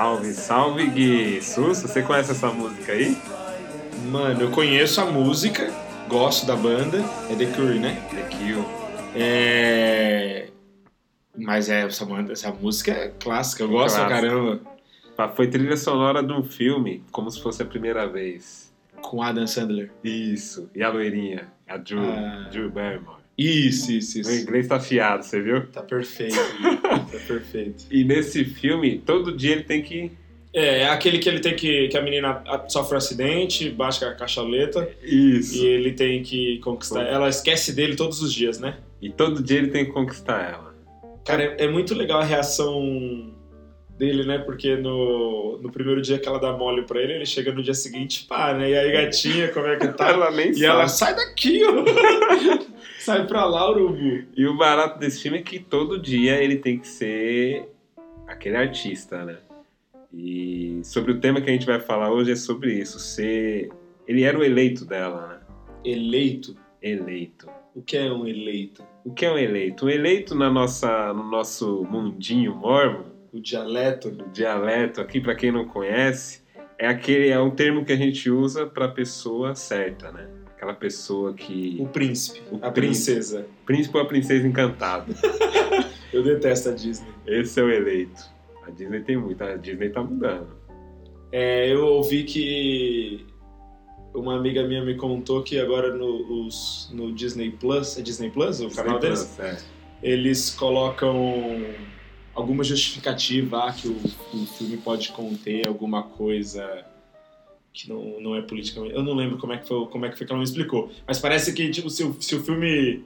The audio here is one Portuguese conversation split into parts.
Salve, salve Gui! Sussa, você conhece essa música aí? Mano, eu conheço a música, gosto da banda, é The Cure, né? The Kill. É. Mas é, essa, banda- essa música é clássica, eu gosto pra caramba. Foi trilha sonora de um filme, como se fosse a primeira vez. Com Adam Sandler. Isso. E a loirinha, a Drew, Ah. Drew Barrymore. Isso, isso, O isso. inglês tá afiado, você viu? Tá perfeito, tá perfeito. E nesse filme, todo dia ele tem que. É, é aquele que ele tem que. que a menina a- sofre um acidente, baixa a cachaleta Isso. e ele tem que conquistar. Ela esquece dele todos os dias, né? E todo dia ele tem que conquistar ela. Cara, é, é muito legal a reação dele, né? Porque no, no primeiro dia que ela dá mole pra ele, ele chega no dia seguinte, pá, né? E aí, gatinha, como é que tá? Ela nem E sabe. ela sai daqui, ó. sai pra lá, urubu. E o barato desse filme é que todo dia ele tem que ser aquele artista, né? E sobre o tema que a gente vai falar hoje é sobre isso. Ser. Ele era o eleito dela, né? Eleito. Eleito. O que é um eleito? O que é um eleito? Um eleito na nossa, no nosso mundinho mormon, O dialeto? o dialeto aqui, pra quem não conhece, é aquele é um termo que a gente usa pra pessoa certa, né? Aquela pessoa que. O príncipe. O a príncipe. princesa. Príncipe ou a princesa encantada. Eu detesto a Disney. Esse é o eleito. A Disney tem muito, a Disney tá mudando. É, eu ouvi que uma amiga minha me contou que agora no, os- no Disney Plus, é Disney Plus o canal deles? Plus, é. Eles colocam alguma justificativa ah, que o, o filme pode conter alguma coisa que não, não é politicamente. Eu não lembro como é que foi, como é que foi que ela me explicou. Mas parece que tipo, se, o, se o filme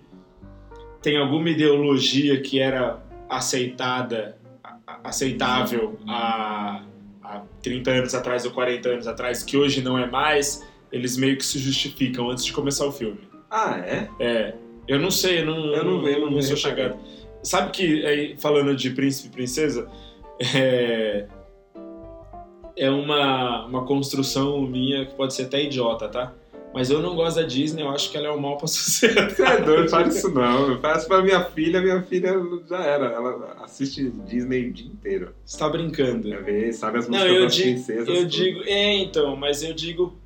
tem alguma ideologia que era aceitada, aceitável há, há 30 anos atrás ou 40 anos atrás, que hoje não é mais, eles meio que se justificam antes de começar o filme. Ah, é? É, eu não sei, eu não, Eu não eu não vi, sou reparei. chegado. Sabe que, aí, falando de príncipe e princesa, é, é uma, uma construção minha que pode ser até idiota, tá? Mas eu não gosto da Disney, eu acho que ela é um mal pra sociedade. Você é doido, fala isso não. Eu faço pra minha filha, minha filha já era. Ela assiste Disney o dia inteiro. Você tá brincando. Quer ver, sabe as Não, músicas eu das digo, princesas. eu tudo. digo, é então, mas eu digo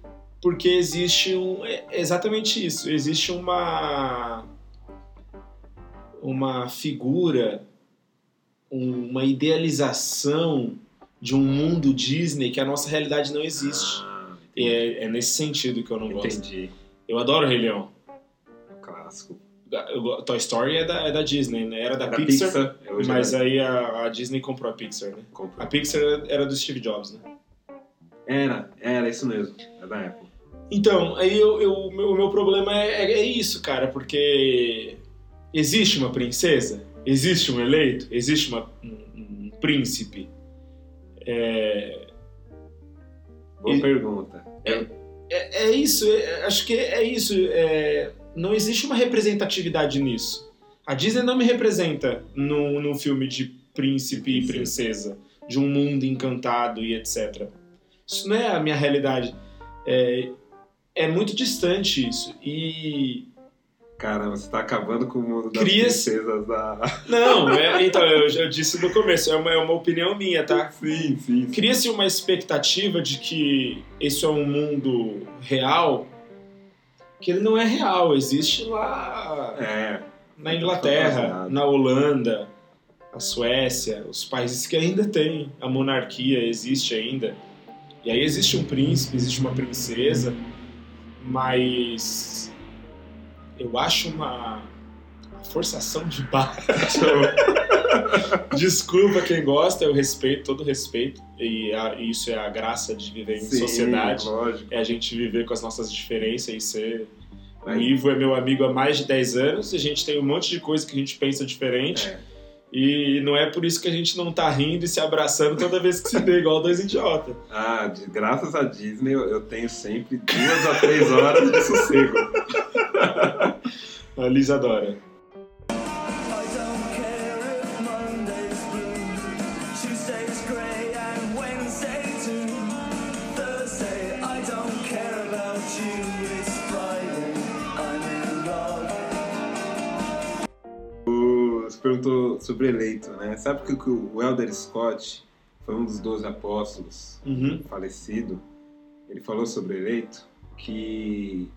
porque existe um, é exatamente isso, existe uma uma figura, um- uma idealização de um mundo Disney que a nossa realidade não existe. Ah, E é, é nesse sentido que eu não gosto. entendi. Eu adoro Rei Leão. Clássico. Toy Story é da, é da Disney, né? Era da, Da Pixar, Pixar. hoje mas é- aí a, a Disney comprou a Pixar, né? Compra. A Pixar era do Steve Jobs, né? Era, era isso mesmo. É da Apple. Então, aí eu, eu- o meu, meu problema é, é- é isso, cara, porque existe uma princesa, existe um eleito, existe uma- um, um príncipe. É, Boa E- pergunta. é, é isso, é- acho que é isso. é, não existe uma representatividade nisso. A Disney não me representa num, num filme de príncipe e princesa, de um mundo encantado e etc. Isso não é a minha realidade. É, é muito distante isso. E Cara, você tá acabando com o mundo das Cria-se- princesas da. Não, é- então, eu já disse no começo, é uma, é uma opinião minha, tá? Sim, sim. sim. Cria-se uma expectativa de que isso é um mundo real, que ele não é real, existe lá É. na Inglaterra, Fantasiado. na Holanda, na Suécia, os países que ainda têm a monarquia, existe ainda. E aí existe um príncipe, existe uma princesa, mas eu acho uma forçação de barra. Desculpa quem gosta, eu respeito, todo respeito. E a- isso é a graça de viver em Sim, sociedade. Lógico. É a gente viver com as nossas diferenças e ser. O Ivo é meu amigo há mais de 10 anos, e a gente tem um monte de coisa que a gente pensa diferente. É. E não é por isso que a gente não tá rindo e se abraçando toda vez que se vê, igual dois idiotas. Ah, de- graças a Disney eu, eu tenho sempre duas a três horas de sossego. A Liz adora. I don't care if Monday's blue, Tuesday's grey and Wednesday too. Thursday, I don't care about you. It's Friday, I'm in love. Você perguntou sobre eleito, né? Sabe que o que o Elder Scott foi um dos doze apóstolos, Uhum. falecido, ele falou sobre eleito que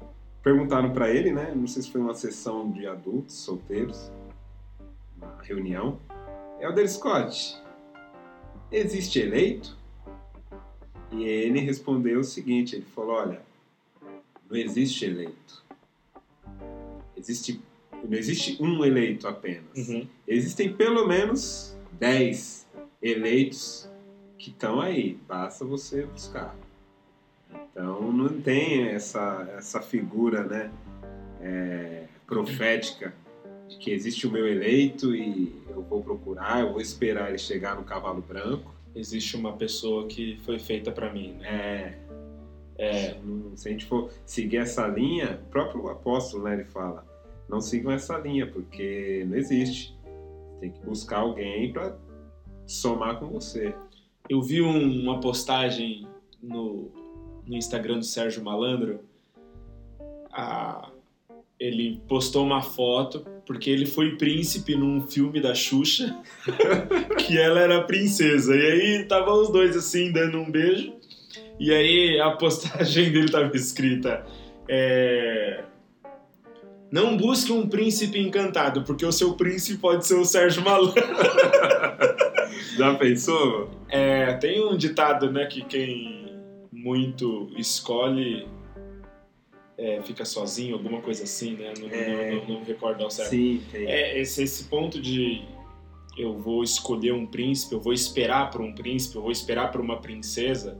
perguntaram para ele, né? Não sei se foi uma sessão de adultos solteiros, uma reunião. Elder Scott, existe eleito? E ele respondeu o seguinte: ele falou, olha, não existe eleito. Existe, não existe um eleito apenas. Uhum. Existem pelo menos 10 eleitos que estão aí, basta você buscar. Então não tem essa, essa figura né, é, profética de que existe o meu eleito e eu vou procurar, eu vou esperar ele chegar no cavalo branco. Existe uma pessoa que foi feita pra mim, né? É, É, se a gente for seguir essa linha, o próprio apóstolo né, ele fala, não sigam essa linha, porque não existe. Tem que buscar alguém para somar com você. eu vi um- uma postagem no, no Instagram do Sérgio Malandro. Ah, ele postou uma foto porque ele foi príncipe num filme da Xuxa que ela era princesa. E aí tava os dois assim dando um beijo. E aí a postagem dele tava escrita: é, Não busque um príncipe encantado, porque o seu príncipe pode ser o Sérgio Malandro. Já pensou? É, tem um ditado, né, que quem muito escolhe é, fica sozinho, alguma coisa assim, né? Não, É. não, não, não me recordo ao certo. Sim, tem. É, esse, esse ponto de eu vou escolher um príncipe, eu vou esperar por um príncipe, eu vou esperar por uma princesa,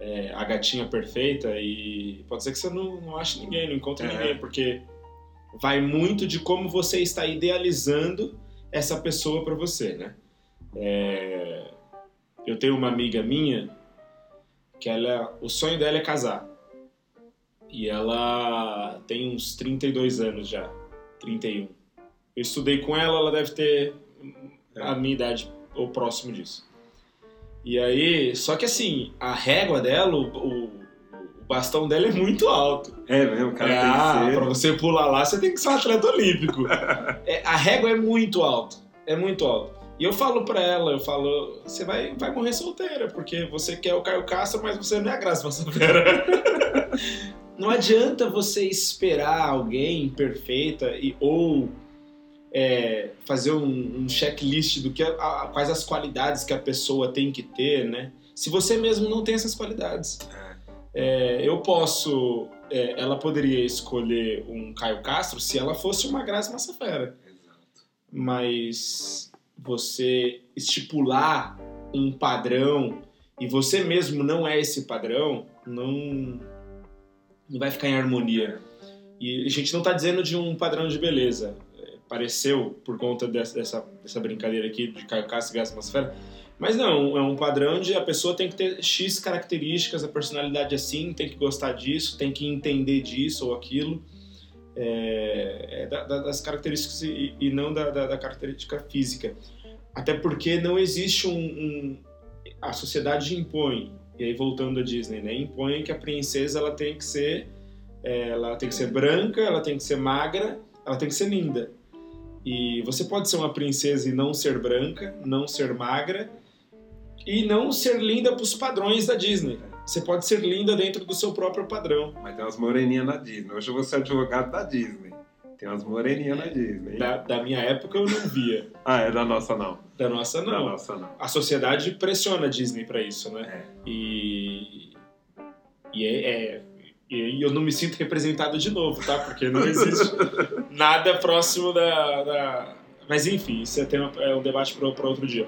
é, a gatinha perfeita, e pode ser que você não, não ache ninguém, não encontre É. ninguém, porque vai muito de como você está idealizando essa pessoa para você, né? É, eu tenho uma amiga minha que ela, o sonho dela é casar. E ela tem uns 32 anos já, 31. Eu estudei com ela, ela deve ter a minha idade ou próximo disso. E aí, só que assim, a régua dela, o, o- o bastão dela é muito alto. É mesmo, o cara É, tem ah, que ser. pra você pular lá, você tem que ser um atleta olímpico. É, a régua é muito alto. É muito alto. E eu falo pra ela, eu falo, você vai, vai morrer solteira, porque você quer o Caio Castro, mas você não é a Graça Massafera. não adianta você esperar alguém perfeita e ou é, fazer um, um checklist do que a- a- quais as qualidades que a pessoa tem que ter, né? Se você mesmo não tem essas qualidades. É, eu posso. é, ela poderia escolher um Caio Castro se ela fosse uma Graça Massafera. Exato. Mas você estipular um padrão e você mesmo não é esse padrão, não, não vai ficar em harmonia. E a gente não está dizendo de um padrão de beleza. É, Pareceu, por conta dessa, dessa, brincadeira aqui de e Graça Massafera, mas não, é um padrão de a pessoa tem que ter X características, a personalidade é assim, tem que gostar disso, tem que entender disso ou aquilo. É, é da- da- das características e, e não da- da característica física. Até porque não existe um, um- A sociedade impõe, e aí voltando à Disney, né? Impõe que a princesa ela tem que ser. é, ela tem que ser branca, ela tem que ser magra, ela tem que ser linda. E você pode ser uma princesa e não ser branca, não ser magra e não ser linda para os padrões da Disney. Você pode ser linda dentro do seu próprio padrão. Mas tem umas moreninhas na Disney. Hoje eu vou ser advogado da Disney. Tem umas moreninhas na Disney. Da, da minha época eu não via. Ah, é da nossa não. Da nossa, Da não. nossa não. A sociedade pressiona a Disney para isso, né? É. E. E é, é- e eu não me sinto representado de novo, tá? Porque não existe nada próximo da. da- Mas enfim, isso é, tema, é um debate para outro dia.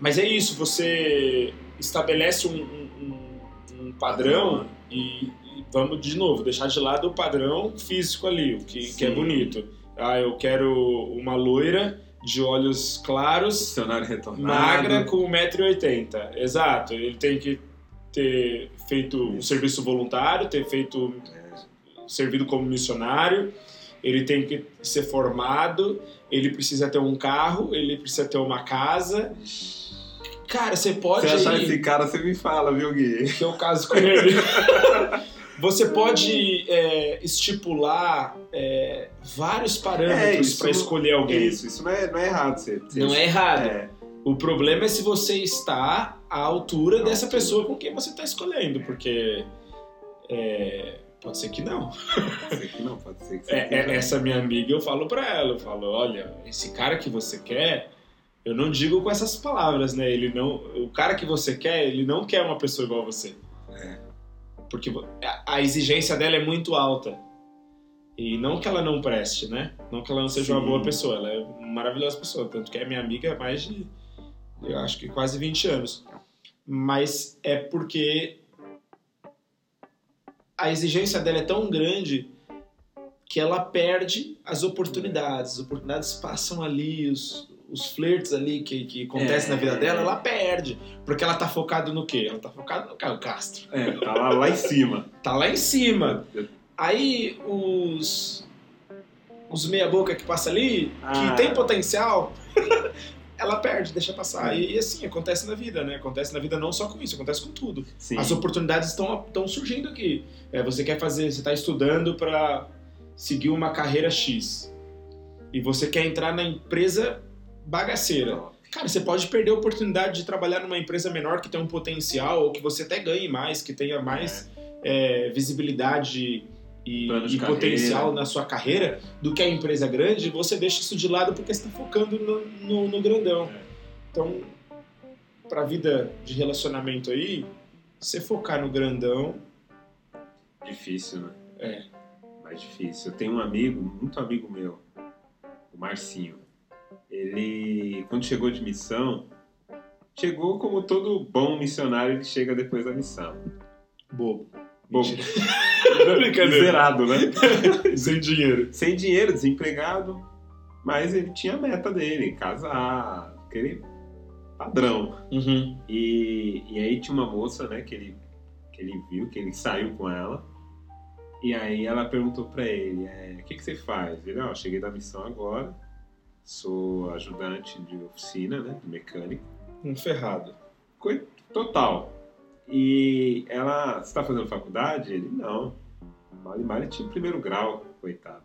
Mas é isso, você estabelece um, um- um- padrão e vamos de novo, deixar de lado o padrão físico ali, o que, que é bonito. Ah, eu quero uma loira de olhos claros, magra com 1,80m. Exato, ele tem que ter feito um serviço voluntário, ter feito servido como missionário, ele tem que ser formado, ele precisa ter um carro, ele precisa ter uma casa. Cara, você pode Se achar esse cara, você me fala, viu, Gui? que é o caso com ele. Você pode é, estipular é, vários É, parâmetros isso para escolher alguém. Isso, isso não é, não é errado. Você, você- Não é errado. É, O problema é se você está à altura À dessa pessoa com quem você está escolhendo, porque é, pode ser que não. Pode ser que não, pode ser que É, é, queira. essa minha amiga, eu falo pra ela, eu falo, olha, esse cara que você quer, eu não digo com essas palavras, né? Ele não, o cara que você quer, ele não quer uma pessoa igual a você. Porque a, exigência dela é muito alta. E não que ela não preste, né? Não que ela não seja uma Sim. boa pessoa, ela é uma maravilhosa pessoa, tanto que é minha amiga há mais de, eu acho que quase 20 anos. Mas é porque a exigência dela é tão grande que ela perde as oportunidades. As oportunidades passam ali, os, os flertes ali que, que acontecem É. na vida dela, ela perde. Porque ela tá focada no quê? Ela tá focada no Caio Castro. É, tá lá, lá em cima. Tá lá em cima. Aí os. Os meia-boca que passa ali, Ah. que tem potencial, ela perde, deixa passar. E, e assim, acontece na vida, né? Acontece na vida não só com isso, acontece com tudo. Sim. As oportunidades estão, estão surgindo aqui. É, você quer fazer, você está estudando para seguir uma carreira X. E você quer entrar na empresa bagaceira. Cara, você pode perder a oportunidade de trabalhar numa empresa menor que tem um potencial, ou que você até ganhe mais, que tenha mais é, visibilidade e, e potencial na sua carreira do que a empresa grande, você deixa isso de lado porque você está focando no, no, no grandão. É. Então, pra vida de relacionamento aí, você focar no grandão, Difícil, né? É. Mais difícil. Eu tenho um amigo, muito amigo meu, o Marcinho. Ele, quando chegou de missão, chegou como todo bom missionário, ele chega depois da missão. bobo. Brincadeira. zerado, né? Sem dinheiro. Sem dinheiro, desempregado, mas ele tinha a meta dele, casar, aquele padrão. Uhum. E, e aí tinha uma moça, né, que ele, que ele viu, que ele saiu com ela. E aí ela perguntou pra ele, é, o que, que você faz? Ele, ó, cheguei da missão agora, sou ajudante de oficina, né, de mecânico. Um ferrado. Coi- Total. E ela, você tá fazendo faculdade? Ele, não. Ele tinha primeiro grau, coitado.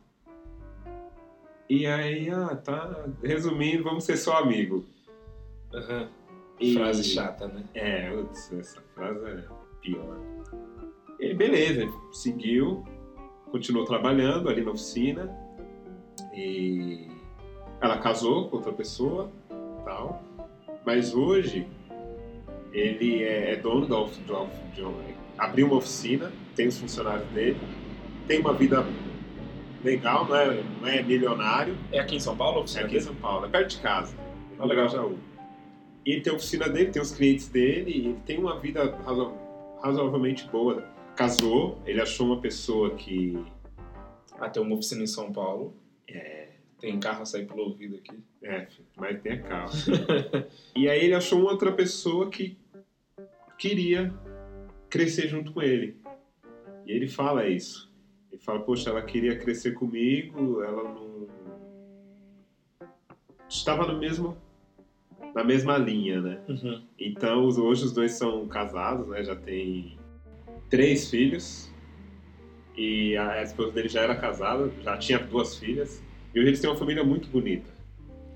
E aí, ah, tá, resumindo, vamos ser só amigo. Uhum. E- Frase chata, né? É, putz, essa frase é pior. Ele, beleza, ele seguiu, continuou trabalhando ali na oficina e ela casou com outra pessoa tal. Mas hoje ele é, é dono da of, de, of- de abriu uma oficina, tem os funcionários dele, tem uma vida legal, não é, não é milionário, É aqui em São Paulo? a é aqui em? São Paulo, é perto de casa. Ah, legal. Jaú. E ele tem a oficina dele, tem os clientes dele, e ele tem uma vida razo- razoavelmente boa. Casou, ele achou uma pessoa que. Ah, tem uma oficina em São Paulo. É, Tem carro a sair pelo ouvido aqui. é mas tem a carro. e aí ele achou uma outra pessoa que queria crescer junto com ele. E ele fala isso. Ele fala, poxa, ela queria crescer comigo, ela não. Estava no mesmo. na mesma linha, né? Uhum. Então, os- hoje os dois são casados, né? Já tem três filhos. E a esposa dele já era casada, já tinha duas filhas. E hoje eles têm uma família muito bonita.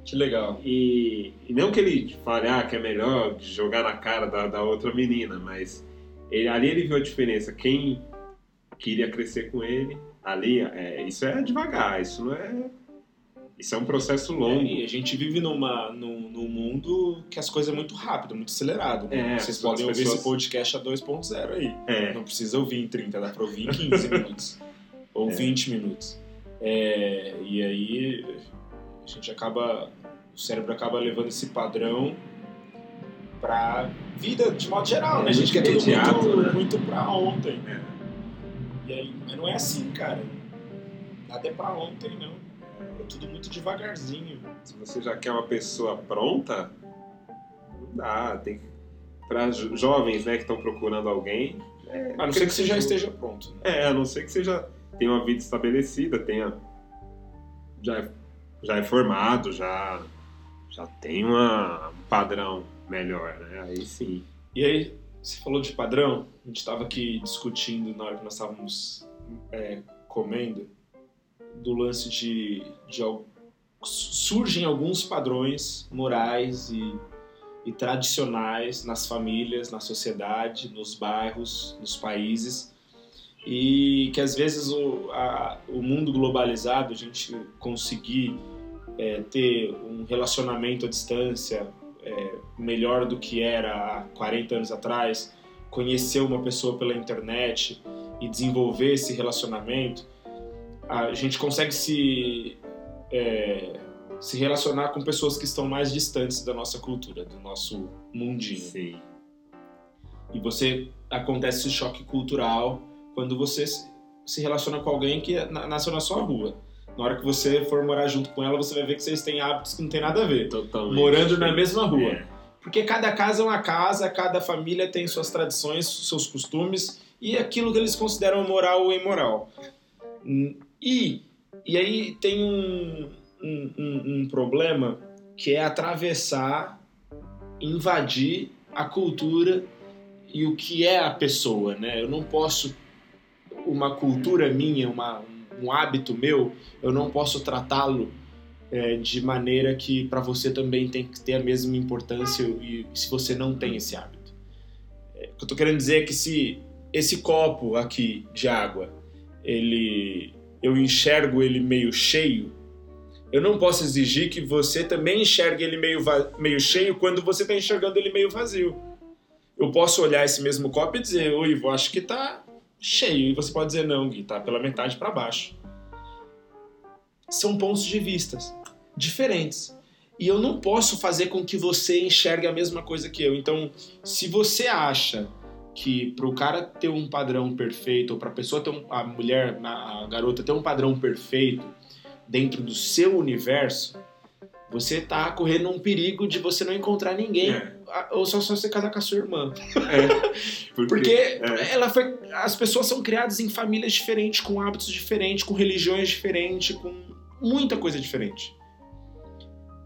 Que legal. E, e não que ele fale ah, que é melhor jogar na cara da, da outra menina, mas ele- ali ele viu a diferença. Quem queria crescer com ele, ali, é, isso é devagar, isso não é. Isso é um processo longo. E a gente vive numa, num, num mundo que as coisas é muito rápido, muito acelerado. né? É, Vocês podem ouvir pessoas- esse podcast a 2.0 aí. É, Não precisa ouvir em 30, dá pra ouvir em 15 minutos. Ou É. 20 minutos. É, e aí a gente acaba. O cérebro acaba levando esse padrão pra vida de modo geral, né? A gente quer tudo muito, né? muito pra ontem. É. E aí, mas não é assim, cara. Nada é pra ontem, não. É tudo muito devagarzinho. se você já quer uma pessoa pronta, não dá. Tem para jovens, né, que estão procurando alguém. É, A não ser que você já esteja pronto. Né? É, a não ser que você já tenha uma vida estabelecida, tenha já é, já é formado, já já tem uma, um padrão melhor, né? Aí sim. E aí, você falou de padrão, a gente estava aqui discutindo na hora que nós estávamos é, comendo, do lance de, de surgem alguns padrões morais e e tradicionais nas famílias, na sociedade, nos bairros, nos países e que às vezes o, a- o mundo globalizado, a gente conseguir é, ter um relacionamento à distância é, melhor do que era há 40 anos atrás, conhecer uma pessoa pela internet e desenvolver esse relacionamento, a gente consegue se é, se relacionar com pessoas que estão mais distantes da nossa cultura, do nosso mundinho. Sim. E você acontece esse choque cultural quando você se- relaciona com alguém que na- nasceu na sua rua. Na hora que você for morar junto com ela, você vai ver que vocês têm hábitos que não tem nada a ver. Totalmente. Morando na mesma rua. É. Porque cada casa é uma casa, cada família tem suas tradições, seus costumes e aquilo que eles consideram moral ou imoral. Hum, E, e aí tem um, um, um- um problema que é atravessar, invadir a cultura e o que é a pessoa, né? Eu não posso uma cultura minha, uma, um hábito meu, eu não posso tratá-lo é, de maneira que para você também tem que ter a mesma importância e se você não tem esse hábito. É, o que eu tô querendo dizer é que se esse copo aqui de água, ele eu enxergo ele meio cheio, eu não posso exigir que você também enxergue ele meio, meio cheio quando você está enxergando ele meio vazio. Eu posso olhar esse mesmo copo e dizer, oi, Ivo, acho que tá cheio. E você pode dizer, não, Gui, tá pela metade para baixo. São pontos de vistas diferentes. E eu não posso fazer com que você enxergue a mesma coisa que eu. Então, se você acha que para o cara ter um padrão perfeito, ou para a pessoa ter um, a mulher, a garota ter um padrão perfeito dentro do seu universo, você tá correndo um perigo de você não encontrar ninguém, É. ou só, só você casar com a sua irmã. É. Porque é. ela foi, as pessoas são criadas em famílias diferentes, com hábitos diferentes, com religiões diferentes, com muita coisa diferente.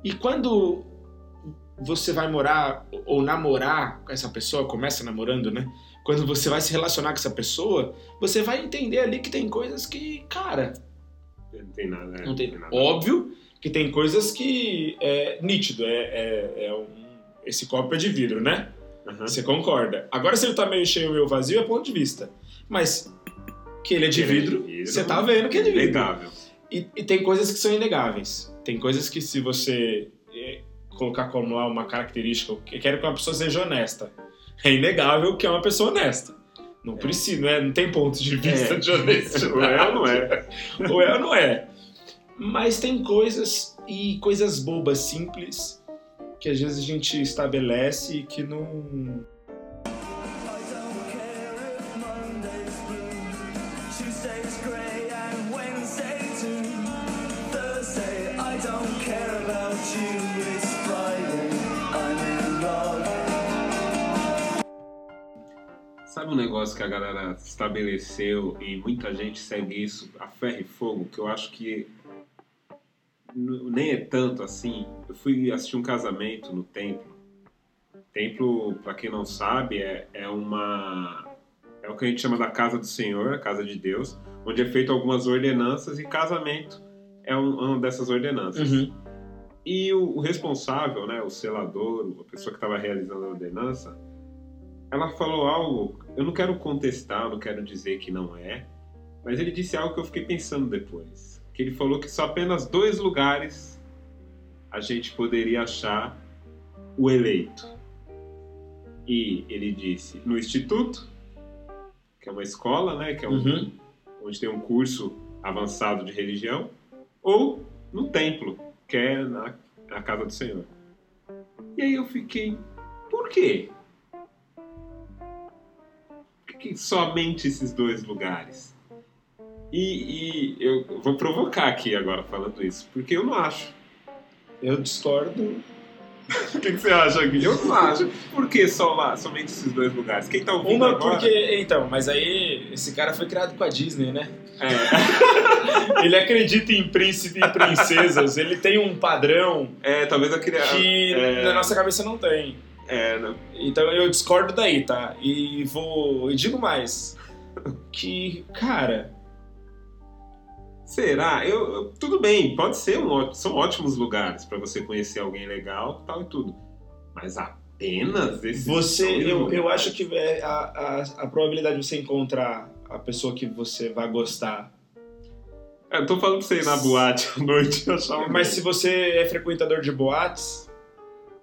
E quando você vai morar ou namorar com essa pessoa, começa namorando, né? Quando você vai se relacionar com essa pessoa, você vai entender ali que tem coisas que, cara, Não tem nada. é, não tem. nada. Óbvio que tem coisas que é nítido, é, é, é um, esse copo é de vidro, né? Aham. Você concorda. Agora, se ele tá meio cheio ou meio vazio, é ponto de vista. Mas que ele é de Ele é de vidro, vidro, você tá vendo que é de vidro. Inegável. E, e tem coisas que são inegáveis. Tem coisas que se você é, colocar como lá uma característica, eu quero que uma pessoa seja honesta. É inegável que é uma pessoa honesta. Não precisa, não, é, não tem ponto de vista É. de honestidade. Ou é ou não é? ou é ou não é. Mas tem coisas e coisas bobas, simples, que às vezes a gente estabelece e que não. Sabe um negócio que a galera estabeleceu e muita gente segue isso a ferro e fogo, que eu acho que nem é tanto assim. Eu fui assistir um casamento no templo. Templo, para quem não sabe, é, é uma é o que a gente chama da casa do Senhor, a casa de Deus, onde é feito algumas ordenanças e casamento é um- uma dessas ordenanças. E o, o responsável, né, o selador, a pessoa que estava realizando a ordenança, ela falou algo, eu não quero contestar, não quero dizer que não é, mas ele disse algo que eu fiquei pensando depois. Que ele falou que só apenas dois lugares a gente poderia achar o eleito. E ele disse no instituto, que é uma escola, né, que é um, Uhum. onde tem um curso avançado de religião, ou no templo, que é na, na casa do Senhor. E aí eu fiquei, por quê? Por que somente esses dois lugares? E, e eu vou provocar aqui agora falando isso, porque eu não acho. Eu discordo. O que, que você acha, Gui? Eu não acho. Por que só lá, somente esses dois lugares? Quem tá ouvindo Uma agora... porque. Então, mas aí esse cara foi criado com a Disney, né? É, Ele acredita em príncipe e princesas, ele tem um padrão é, talvez eu queria... que é, na nossa cabeça não tem. É, não- Então eu discordo daí, tá? E vou. E digo mais. Que, cara, Será? Eu, eu- tudo bem, pode ser um, ó- são ótimos lugares para você conhecer alguém legal, tal e tudo. Mas Apenas esses Você, eu, eu acho que é a, a, a probabilidade de você encontrar a pessoa que você vai gostar. É, Eu tô falando pra você ir na boate à noite e achar Mas se você é frequentador de boates,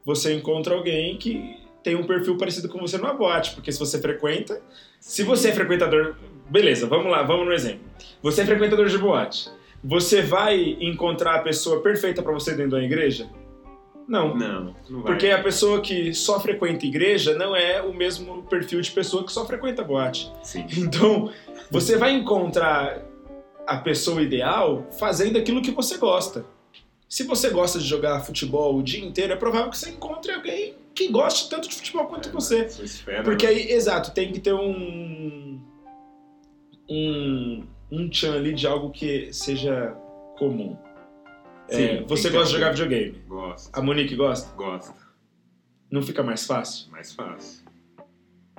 você encontra alguém que tem um perfil parecido com você numa boate, porque se você frequenta, se você é frequentador, beleza, vamos lá, vamos no exemplo. Você é frequentador de boate. Você vai encontrar a pessoa perfeita pra você dentro da igreja? Não. Não, não vai. Porque a pessoa que só frequenta igreja não é o mesmo perfil de pessoa que só frequenta boate. Sim. Então, você vai encontrar a pessoa ideal fazendo aquilo que você gosta. Se você gosta de jogar futebol o dia inteiro, é provável que você encontre alguém que goste tanto de futebol quanto você. Sua esfera. Porque aí, exato, tem que ter um. Um. um tchan ali de algo que seja comum. Sim, É, você que gosta de jogar videogame. Gosto. A Monique gosta? Gosta. Não fica mais fácil? Mais fácil.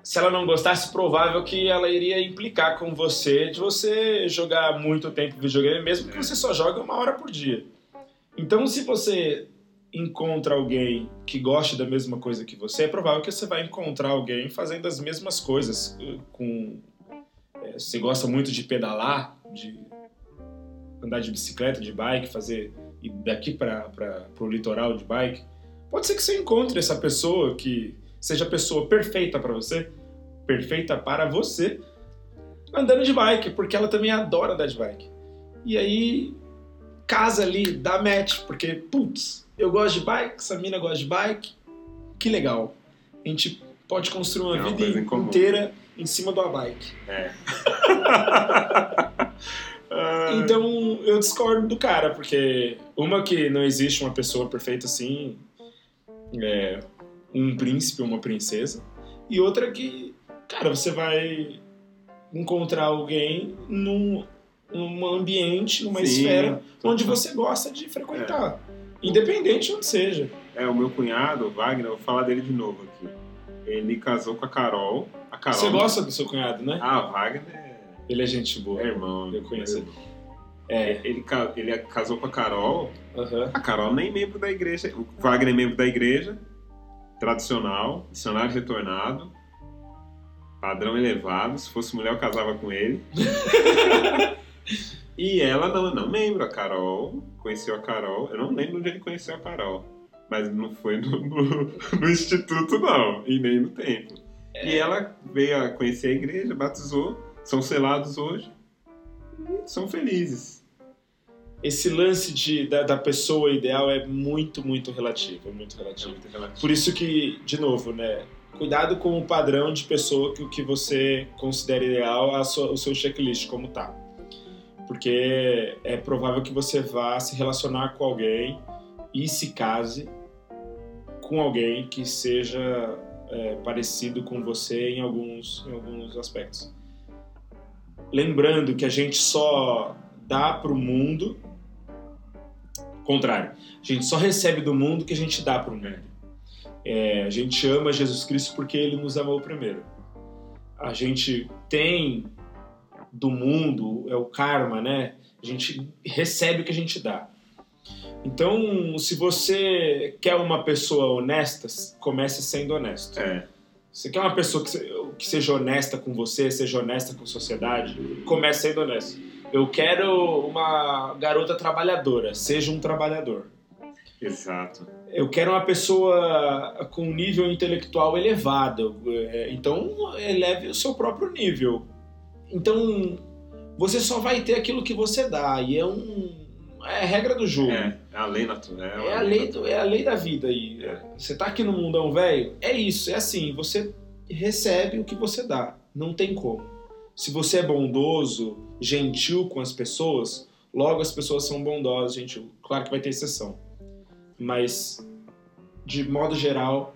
se ela não gostasse, provável que ela iria implicar com você de você jogar muito tempo videogame, mesmo que É. você só jogue uma hora por dia. Então, se você encontra alguém que goste da mesma coisa que você, é provável que você vai encontrar alguém fazendo as mesmas coisas. eh, Com, eh, você gosta muito de pedalar, de andar de bicicleta, de bike, fazer ir daqui para o litoral de bike. Pode ser que você encontre essa pessoa que seja a pessoa perfeita para você, perfeita para você, andando de bike, porque ela também adora andar de bike. E aí casa ali, dá match, porque putz, eu gosto de bike, essa mina gosta de bike, que legal. A gente pode construir uma uma vida em comum. Em cima de uma bike. É. Ah, Então eu discordo do cara, porque uma que não existe uma pessoa perfeita assim, é um príncipe ou uma princesa, e outra que, cara, você vai encontrar alguém num, num ambiente, numa Sim, esfera onde você gosta de frequentar, independente onde seja. É, o meu cunhado, o Wagner, eu vou falar dele de novo aqui. Ele casou com a Carol. Carol Você gosta do seu cunhado, né? Ah, o Wagner é Ele é gente boa. é irmão. Eu conheço é ele. irmão. É. Ele, ele casou com a Carol. aham. A Carol nem membro da igreja. O Wagner é membro da igreja, tradicional, missionário retornado, padrão elevado. Se fosse mulher, eu casava com ele. e ela não, não membro. A Carol conheceu a Carol. Eu não lembro onde ele conheceu a Carol. Mas não foi no, no- no instituto, não. E nem no templo. E ela veio a conhecer a igreja, batizou, são selados hoje. E são felizes. Esse lance de, da, da pessoa ideal é muito, muito relativo. É muito É relativo. muito relativo. Por isso que, de novo, né? Cuidado com o padrão de pessoa que o que você considera ideal, sua- o seu checklist, como tá. Porque é provável que você vá se relacionar com alguém e se case com alguém que seja é, parecido com você em alguns, em alguns aspectos. Lembrando que a gente só dá pro mundo. Contrário, a gente só recebe do mundo o que a gente dá pro mundo. É, a gente ama Jesus Cristo porque ele nos amou primeiro. A gente tem do mundo, é o karma, né? A gente recebe o que a gente dá. Então, se você quer uma pessoa honesta, comece sendo honesto. É, Você quer uma pessoa que, se- que seja honesta com você, seja honesta com a sociedade, comece sendo honesto. Eu quero uma garota trabalhadora, seja um trabalhador. exato. Eu quero uma pessoa com nível intelectual elevado. É, Então, eleve o seu próprio nível. Então, você só vai ter aquilo que você dá. E é um. É regra do jogo. É, é a lei natural. É a lei, do- é a lei da vida aí. É. Você tá aqui no mundão velho, é isso, é assim, você recebe o que você dá. Não tem como. Se você é bondoso, gentil com as pessoas, logo as pessoas são bondosas, gentil. Claro que vai ter exceção. Mas, de modo geral,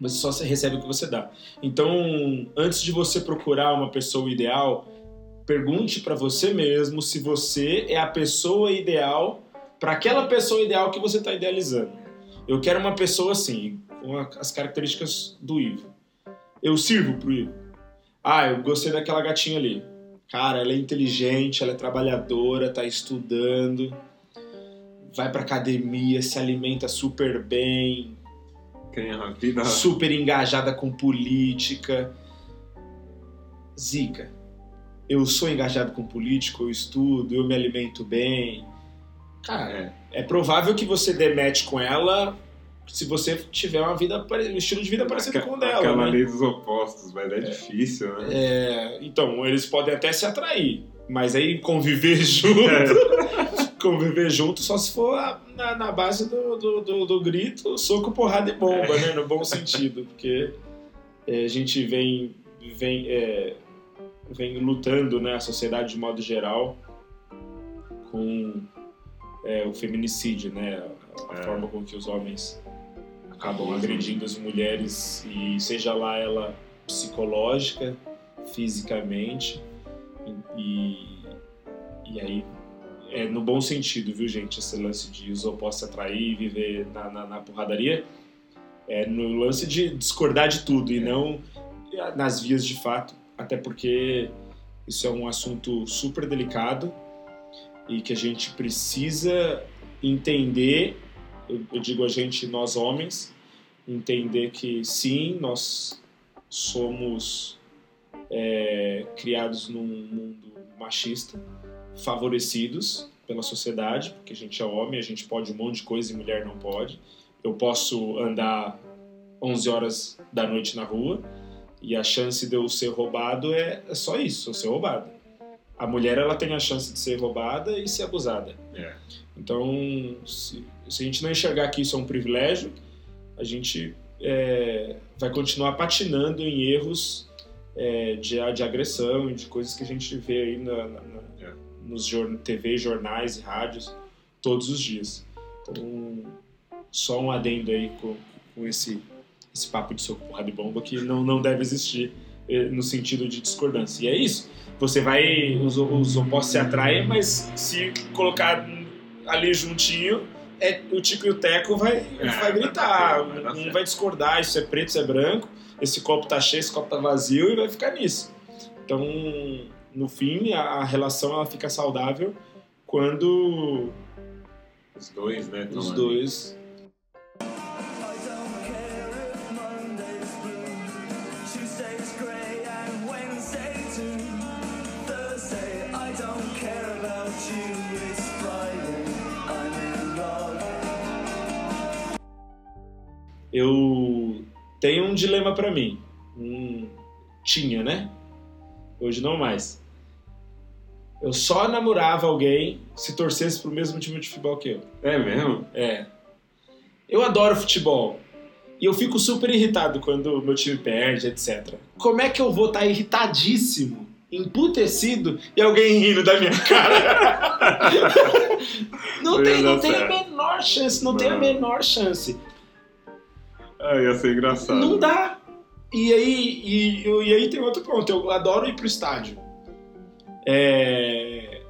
você só recebe o que você dá. Então, antes de você procurar uma pessoa ideal, pergunte pra você mesmo se você é a pessoa ideal para aquela pessoa ideal que você está idealizando. Eu quero uma pessoa assim, com as características do Ivo. Eu sirvo pro Ivo. Ah, eu gostei daquela gatinha ali. Cara, ela é inteligente, ela é trabalhadora, tá estudando, vai pra academia, se alimenta super bem, vida. super engajada com política. Zica, eu sou engajado com política, eu estudo, eu me alimento bem. Cara, É. é provável que você demete com ela se você tiver uma vida, um estilo de vida parecido Aquela- com o dela. Aquela né? lei dos opostos, mas é, difícil, né? É, então, eles podem até se atrair, mas aí conviver junto, conviver junto só se for a- na, na base do, do, do- do grito, soco, porrada e bomba, né? No bom sentido, porque é, a gente vem, vem, é, vem lutando, né? A sociedade de modo geral com é, o feminicídio, né? A, a É. forma com que os homens acabam agredindo as mulheres e seja lá ela psicológica, fisicamente e, e aí é no bom sentido, viu gente? Esse lance de opostos se atrair e viver na, na, na porradaria é no lance de discordar de tudo e não nas vias de fato, até porque isso é um assunto super delicado e que a gente precisa entender, eu, digo a gente, nós homens, entender que sim, nós somos é, criados num mundo machista, favorecidos pela sociedade, porque a gente é homem, a gente pode um monte de coisa e mulher não pode. Eu posso andar 11 horas da noite na rua e a chance de eu ser roubado é, é só isso, eu ser roubado. A mulher ela tem a chance de ser roubada e ser abusada. É. Então, se, se a gente não enxergar que isso é um privilégio, a gente é, vai continuar patinando em erros é, de, de agressão e de coisas que a gente vê aí na, na- na- É. nos TV, jornais e rádios todos os dias. Então, só um adendo aí com, com esse, esse papo de soco, porrada e bomba que não, não deve existir no sentido de discordância. E é isso. Você vai. Os, os opostos se atraem, mas se colocar ali juntinho, é, o Tico e o Teco vai, É, vai gritar. vai dar um certo. vai discordar, isso é preto, isso é branco, esse copo tá cheio, esse copo tá vazio e vai ficar nisso. Então, no fim, a, a relação ela fica saudável quando Os dois, né? os dois. Eu tenho um dilema pra mim. Um... Tinha, né? Hoje não mais. Eu só namorava alguém se torcesse pro mesmo time de futebol que eu. É mesmo? É. Eu adoro futebol. E eu fico super irritado quando o meu time perde, etc. Como é que eu vou estar irritadíssimo, emputecido e alguém rindo da minha cara? não tem, não tem a menor chance, não tem a Não. menor chance. Ah, ia ser engraçado. Não dá. E aí, e, e aí tem outro ponto. Eu adoro ir pro estádio. É.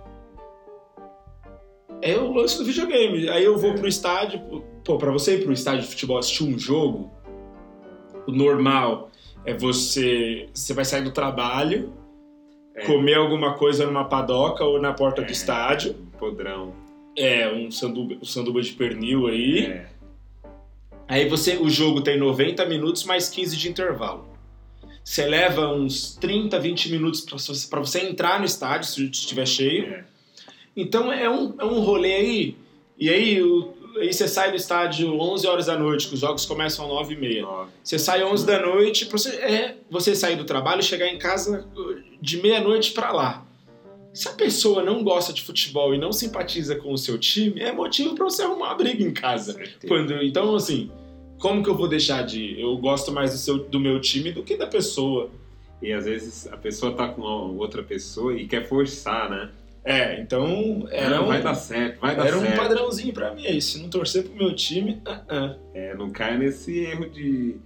É o lance do videogame. Aí eu vou pro estádio. Pô, pra você ir pro estádio de futebol assistir um jogo, o normal é você. Você vai sair do trabalho, É. comer alguma coisa numa padoca ou na porta É. do estádio. Podrão. É, um sanduba, um sanduba de pernil aí. É. Aí você, o jogo tem 90 minutos mais 15 de intervalo. Você leva uns 30, 20 minutos pra você- entrar no estádio, se estiver cheio. É. Então é um, é um rolê aí. E aí, o- aí você sai do estádio 11 horas da noite, que os jogos começam às 9 e meia. Nove. Você sai 11 da noite, você, é você sair do trabalho e chegar em casa de meia-noite pra lá. Se a pessoa não gosta de futebol e não simpatiza com o seu time, é motivo pra você arrumar uma briga em casa. Quando, então, assim, como que eu vou deixar de ir? Eu gosto mais do, seu, do meu time do que da pessoa. E às vezes a pessoa tá com outra pessoa e quer forçar, né? É, então era, Não, um, vai dar certo, vai dar era um certo. padrãozinho pra mim aí. Se não torcer pro meu time, ah, ah. É, não cai nesse erro de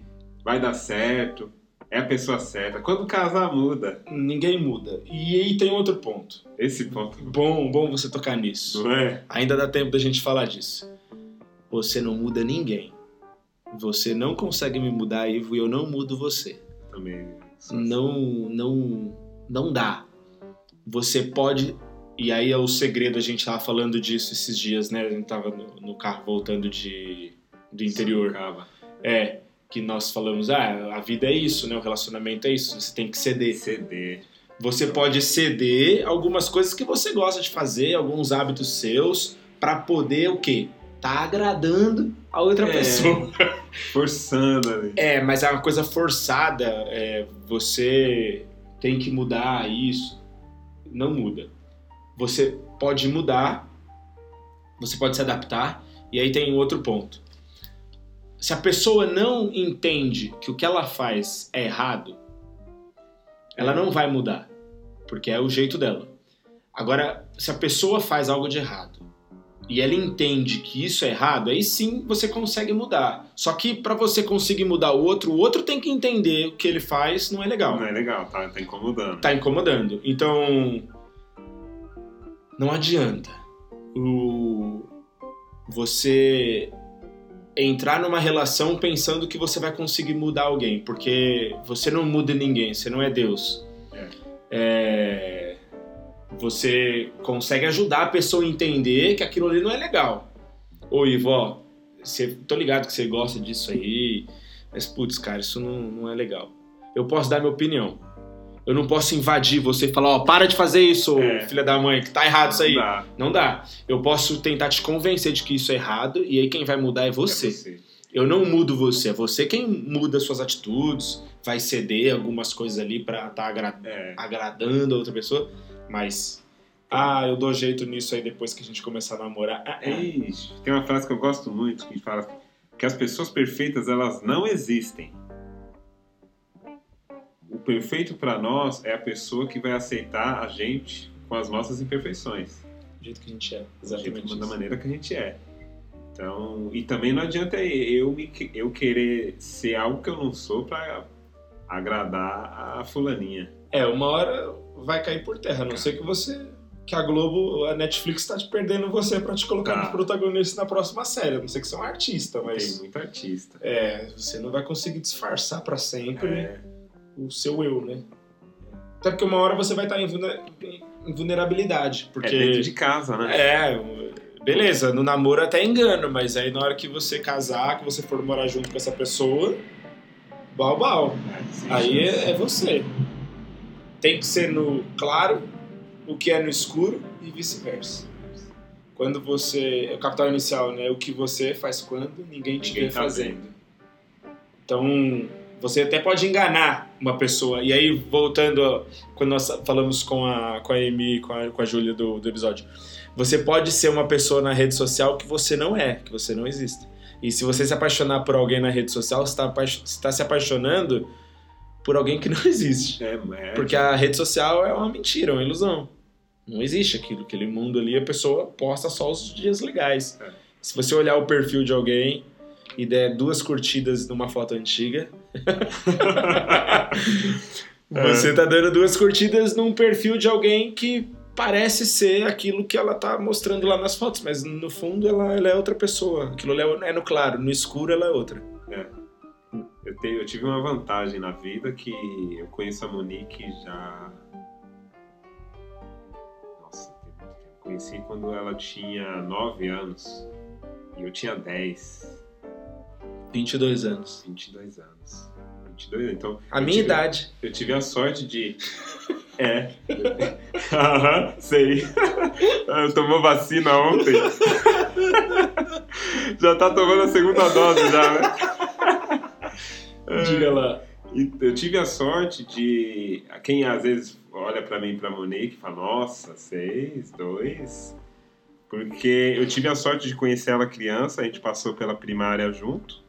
vai dar certo, é a pessoa certa. Quando casar, muda. ninguém muda. E aí tem outro ponto. Esse ponto, Bom, bom você tocar nisso. não é? Ainda dá tempo da gente falar disso. Você não muda ninguém. Você não consegue me mudar, Ivo, e eu não mudo você. Também. assim. não não não dá. Você pode e aí é o segredo a gente tava falando disso esses dias, né? A gente tava no, no carro voltando de do interior. Acaba. É, que nós falamos, ah, a vida é isso, né? O relacionamento é isso, você tem que ceder. CD. Você pode ceder algumas coisas que você gosta de fazer, alguns hábitos seus, pra poder o quê? Tá agradando a outra É. pessoa. Forçando ali. É, mas é uma coisa forçada. é, você tem que mudar isso. Não muda. Você pode mudar, você pode se adaptar, e aí tem outro ponto. Se a pessoa não entende que o que ela faz é errado, ela não vai mudar, porque é o jeito dela. Agora, se a pessoa faz algo de errado e ela entende que isso é errado, aí sim você consegue mudar. Só que para você conseguir mudar o outro, o outro tem que entender o que ele faz não é legal. Não é legal, tá, tá incomodando. Tá incomodando. Então, não adianta o você entrar numa relação pensando que você vai conseguir mudar alguém, porque você não muda ninguém, você não é Deus. É, você consegue ajudar a pessoa a entender que aquilo ali não é legal. Ô, Ivo, ó, você, tô ligado que você gosta disso aí, mas putz, cara, isso não, não é legal. Eu posso dar minha opinião. Eu não posso invadir você e falar, ó, para de fazer isso, É. filha da mãe, que tá errado isso aí. Não dá. Não dá. Eu posso tentar te convencer de que isso é errado e aí quem vai mudar é É você. Eu não mudo você, é você quem muda suas atitudes, vai ceder algumas coisas ali pra estar É. agradando a outra pessoa, mas ah, eu dou jeito nisso aí depois que a gente começar a namorar. Ah, ah. Ixi, tem uma frase que eu gosto muito que fala que as pessoas perfeitas elas não existem. Perfeito para nós é a pessoa que vai aceitar a gente com as nossas imperfeições, Do jeito que a gente é, exatamente. da maneira que a gente é. Então, e também não adianta eu me eu querer ser algo que eu não sou para agradar a fulaninha. É, uma hora vai cair por terra, a não ser que você que a Globo, a Netflix tá te perdendo você pra te colocar Tá. de protagonista na próxima série. A não ser que você é um artista, Tem mas muito artista. é, você não vai conseguir disfarçar pra sempre É, o seu eu, né? Até porque uma hora você vai estar em, vulne- em vulnerabilidade, porque é dentro de casa, né? É, beleza, no namoro até engano, mas aí na hora que você casar, que você for morar junto com essa pessoa, bal bal. Aí é, é você. Tem que ser no claro o que é no escuro e vice-versa. Quando você. É o capital inicial, né? O que você faz quando ninguém te Ninguém vê tá fazendo. Então, você até pode enganar uma pessoa. E aí, voltando, quando nós falamos com a, com a Amy com a, com a Júlia do, do episódio, você pode ser uma pessoa na rede social que você não é, que você não existe. E se você se apaixonar por alguém na rede social, você está se apaixonando por alguém que não existe. É, é, Porque a rede social é uma mentira, uma ilusão. Não existe aquilo, aquele mundo ali, a pessoa posta só os dias legais. É. Se você olhar o perfil de alguém e der duas curtidas numa foto antiga, você tá dando duas curtidas num perfil de alguém que parece ser aquilo que ela tá mostrando lá nas fotos, mas no fundo ela, ela é outra pessoa. Aquilo ali é no claro, no escuro ela é outra. Eu, tenho- eu tive uma vantagem na vida que eu conheço a Monique já. Nossa, tempo. Conheci quando ela tinha 9 anos e eu tinha 10, 22 anos. 22 anos. 22, então A minha tive- idade. eu tive a sorte de. É. Aham, sei. Eu tomou vacina ontem. Já tá tomando a segunda dose já, né? Diga lá. Eu tive a sorte de. Quem às vezes olha pra mim e pra Monique e fala: Nossa, seis, dois. Porque eu tive a sorte de conhecer ela criança, a gente passou pela primária junto,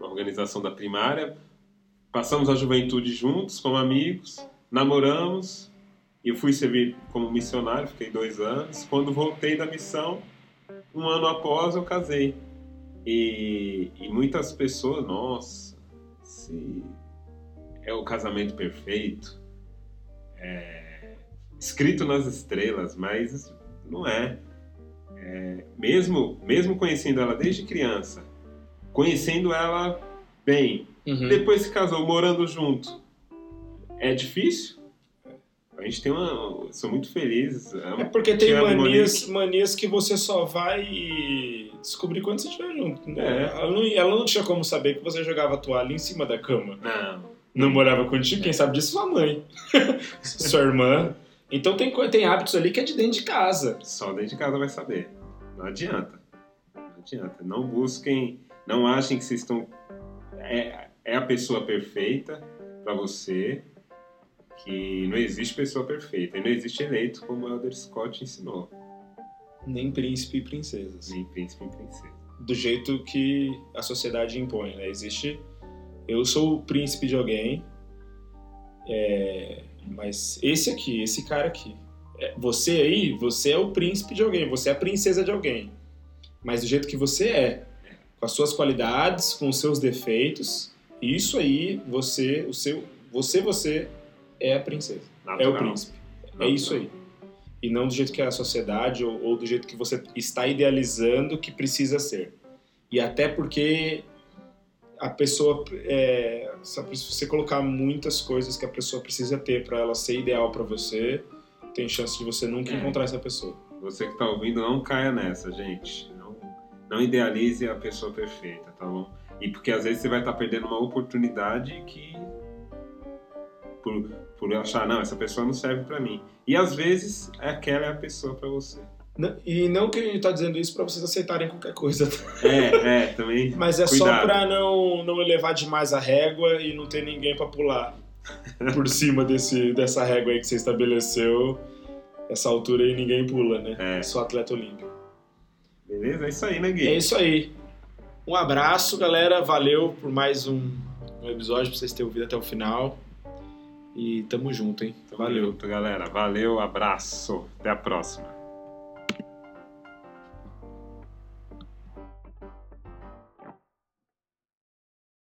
organização da primária, passamos a juventude juntos, como amigos, namoramos, eu fui servir como missionário, fiquei dois anos. Quando voltei da missão, um ano após eu casei. E, e muitas pessoas, nossa, se é o casamento perfeito, é escrito nas estrelas, mas não é. É, mesmo, mesmo conhecendo ela desde criança, conhecendo ela bem, Uhum. depois se casou, morando junto, é difícil? gente tem uma. Sou muito feliz. É porque tem manias, manias que você só vai descobrir quando você estiver junto. Né? É. Ela, não, ela não tinha como saber que você jogava toalha em cima da cama. Não. Não morava contigo, quem sabe disso sua mãe. Sua irmã. Então tem, tem hábitos ali que é de dentro de casa. Só dentro de casa vai saber. Não adianta. Não adianta. Não busquem. Não achem que vocês estão. É, é a pessoa perfeita pra você. Que não existe pessoa perfeita. E não existe eleito, como o Elder Scott ensinou. Nem príncipe e princesas. Nem príncipe e princesa. Do jeito que a sociedade impõe, né? Existe. Eu sou o príncipe de alguém. é, mas esse aqui, esse cara aqui. é, Você aí, você é o príncipe de alguém, você é a princesa de alguém. Mas do jeito que você é, com as suas qualidades, com os seus defeitos, isso aí, você, o seu, você, você é a princesa. É o príncipe. É isso aí. E não do jeito que é a sociedade ou, ou do jeito que você está idealizando que precisa ser. E até porque a pessoa, é, se você colocar muitas coisas que a pessoa precisa ter para ela ser ideal para você, tem chance de você nunca É. encontrar essa pessoa. Você que tá ouvindo, não caia nessa, gente. Não, idealize a pessoa perfeita, tá bom? E porque às vezes você vai estar perdendo uma oportunidade que. Por, por achar, não, essa pessoa não serve pra mim. E às vezes aquela é a pessoa pra você. Não- E não que a gente tá dizendo isso para vocês aceitarem qualquer coisa, É, é, também. mas é só Cuidado. para não, não elevar demais a régua e não ter ninguém para pular por cima desse, dessa régua aí que você estabeleceu. Essa altura aí ninguém pula, né? É. Só atleta olímpico. Beleza? É isso aí, né, Gui? É isso aí. Um abraço, galera. Valeu por mais um, um episódio pra vocês terem ouvido até o final. E tamo junto, hein? Tamo Valeu. junto, galera. Valeu, abraço. Até a próxima.